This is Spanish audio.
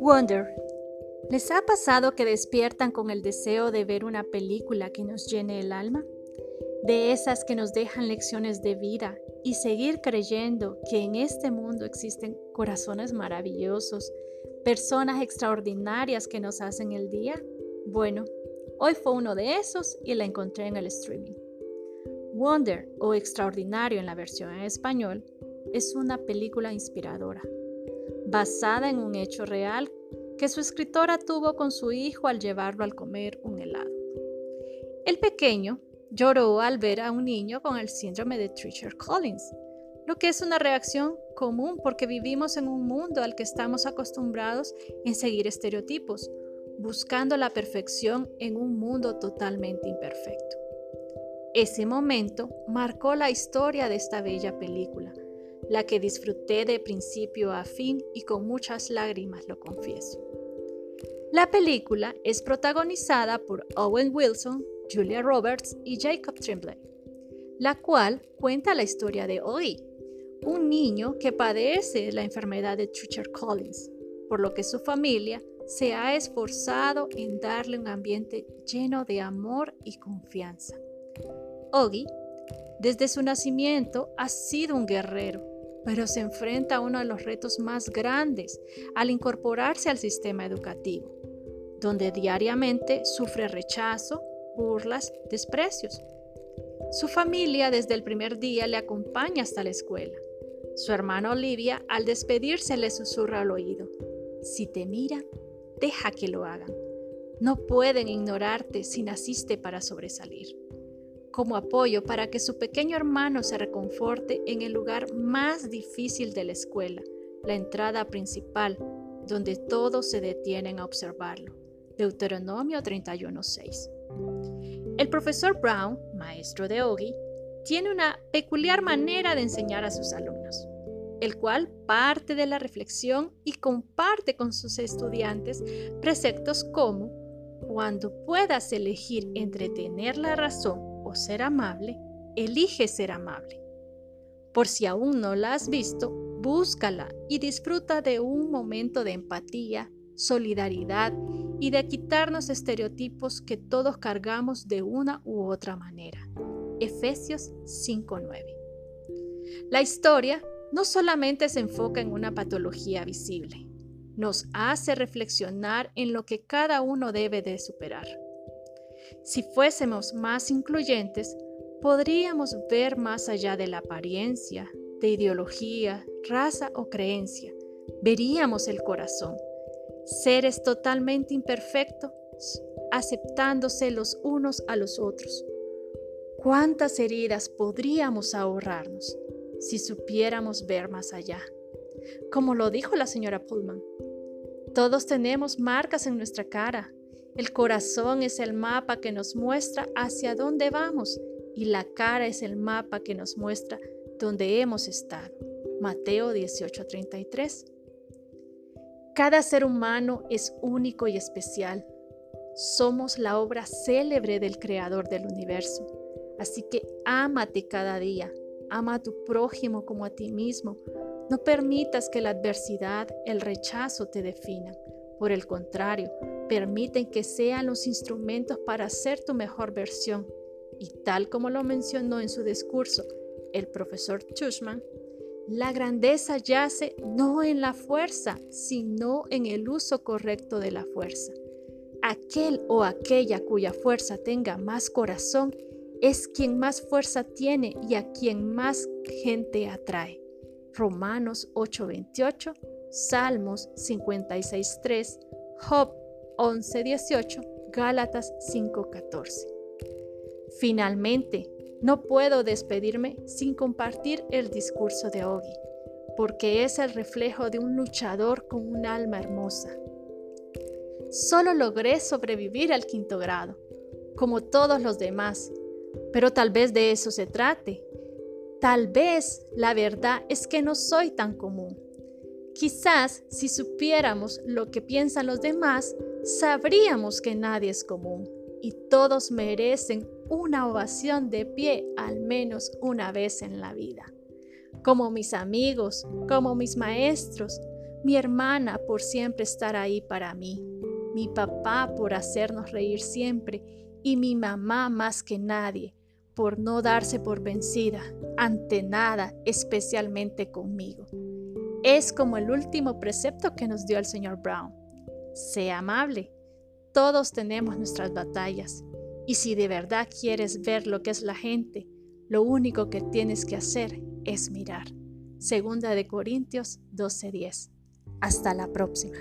Wonder. ¿Les ha pasado que despiertan con el deseo de ver una película que nos llene el alma? De esas que nos dejan lecciones de vida y seguir creyendo que en este mundo existen corazones maravillosos, personas extraordinarias que nos hacen el día. Bueno, hoy fue uno de esos y la encontré en el streaming. Wonder o Extraordinario en la versión en español es una película inspiradora, basada en un hecho real que su escritora tuvo con su hijo al llevarlo al comer un helado. El pequeño lloró al ver a un niño con el síndrome de Treacher Collins, lo que es una reacción común porque vivimos en un mundo al que estamos acostumbrados en seguir estereotipos, buscando la perfección en un mundo totalmente imperfecto. Ese momento marcó la historia de esta bella película, la que disfruté de principio a fin y con muchas lágrimas, lo confieso. La película es protagonizada por Owen Wilson, Julia Roberts y Jacob Tremblay, la cual cuenta la historia de Odie, un niño que padece la enfermedad de Treacher Collins, por lo que su familia se ha esforzado en darle un ambiente lleno de amor y confianza. Ogie, desde su nacimiento, ha sido un guerrero, pero se enfrenta a uno de los retos más grandes al incorporarse al sistema educativo donde diariamente sufre rechazo, burlas, desprecios. Su familia desde el primer día le acompaña hasta la escuela. Su hermana Olivia al despedirse le susurra al oído, si te miran, deja que lo hagan. No pueden ignorarte si naciste para sobresalir. Como apoyo para que su pequeño hermano se reconforte en el lugar más difícil de la escuela, la entrada principal, donde todos se detienen a observarlo. Deuteronomio 31.6. El profesor Brown, maestro de Ogi, tiene una peculiar manera de enseñar a sus alumnos, el cual parte de la reflexión y comparte con sus estudiantes preceptos como, cuando puedas elegir entre tener la razón ser amable, elige ser amable. Por si aún no la has visto, búscala y disfruta de un momento de empatía, solidaridad y de quitarnos estereotipos que todos cargamos de una u otra manera. Efesios 5:9. La historia no solamente se enfoca en una patología visible, nos hace reflexionar en lo que cada uno debe de superar. Si fuésemos más incluyentes, podríamos ver más allá de la apariencia, de ideología, raza o creencia. Veríamos el corazón seres totalmente imperfectos, aceptándose los unos a los otros. ¿Cuántas heridas podríamos ahorrarnos si supiéramos ver más allá? Como lo dijo la señora Pullman, todos tenemos marcas en nuestra cara. El corazón es el mapa que nos muestra hacia dónde vamos y la cara es el mapa que nos muestra dónde hemos estado. Mateo 18:33. Cada ser humano es único y especial. Somos la obra célebre del Creador del universo. Así que ámate cada día, ama a tu prójimo como a ti mismo. No permitas que la adversidad, el rechazo te definan. Por el contrario, permiten que sean los instrumentos para ser tu mejor versión. Y tal como lo mencionó en su discurso el profesor Tushman, la grandeza yace no en la fuerza, sino en el uso correcto de la fuerza. Aquel o aquella cuya fuerza tenga más corazón es quien más fuerza tiene y a quien más gente atrae. Romanos 8:28, Salmos 56:3, Job 11:18, Gálatas 5:14. Finalmente, no puedo despedirme sin compartir el discurso de Ogi, porque es el reflejo de un luchador con un alma hermosa. Solo logré sobrevivir al quinto grado, como todos los demás, pero tal vez de eso se trate. Tal vez la verdad es que no soy tan común. Quizás si supiéramos lo que piensan los demás, sabríamos que nadie es común y todos merecen una ovación de pie al menos una vez en la vida. como mis amigos, como mis maestros, mi hermana por siempre estar ahí para mí, mi papá por hacernos reír siempre y mi mamá más que nadie por no darse por vencida ante nada, especialmente conmigo. Es como el último precepto que nos dio el señor Brown. Sea amable. Todos tenemos nuestras batallas y si de verdad quieres ver lo que es la gente, lo único que tienes que hacer es mirar. Segunda de Corintios 12:10. Hasta la próxima.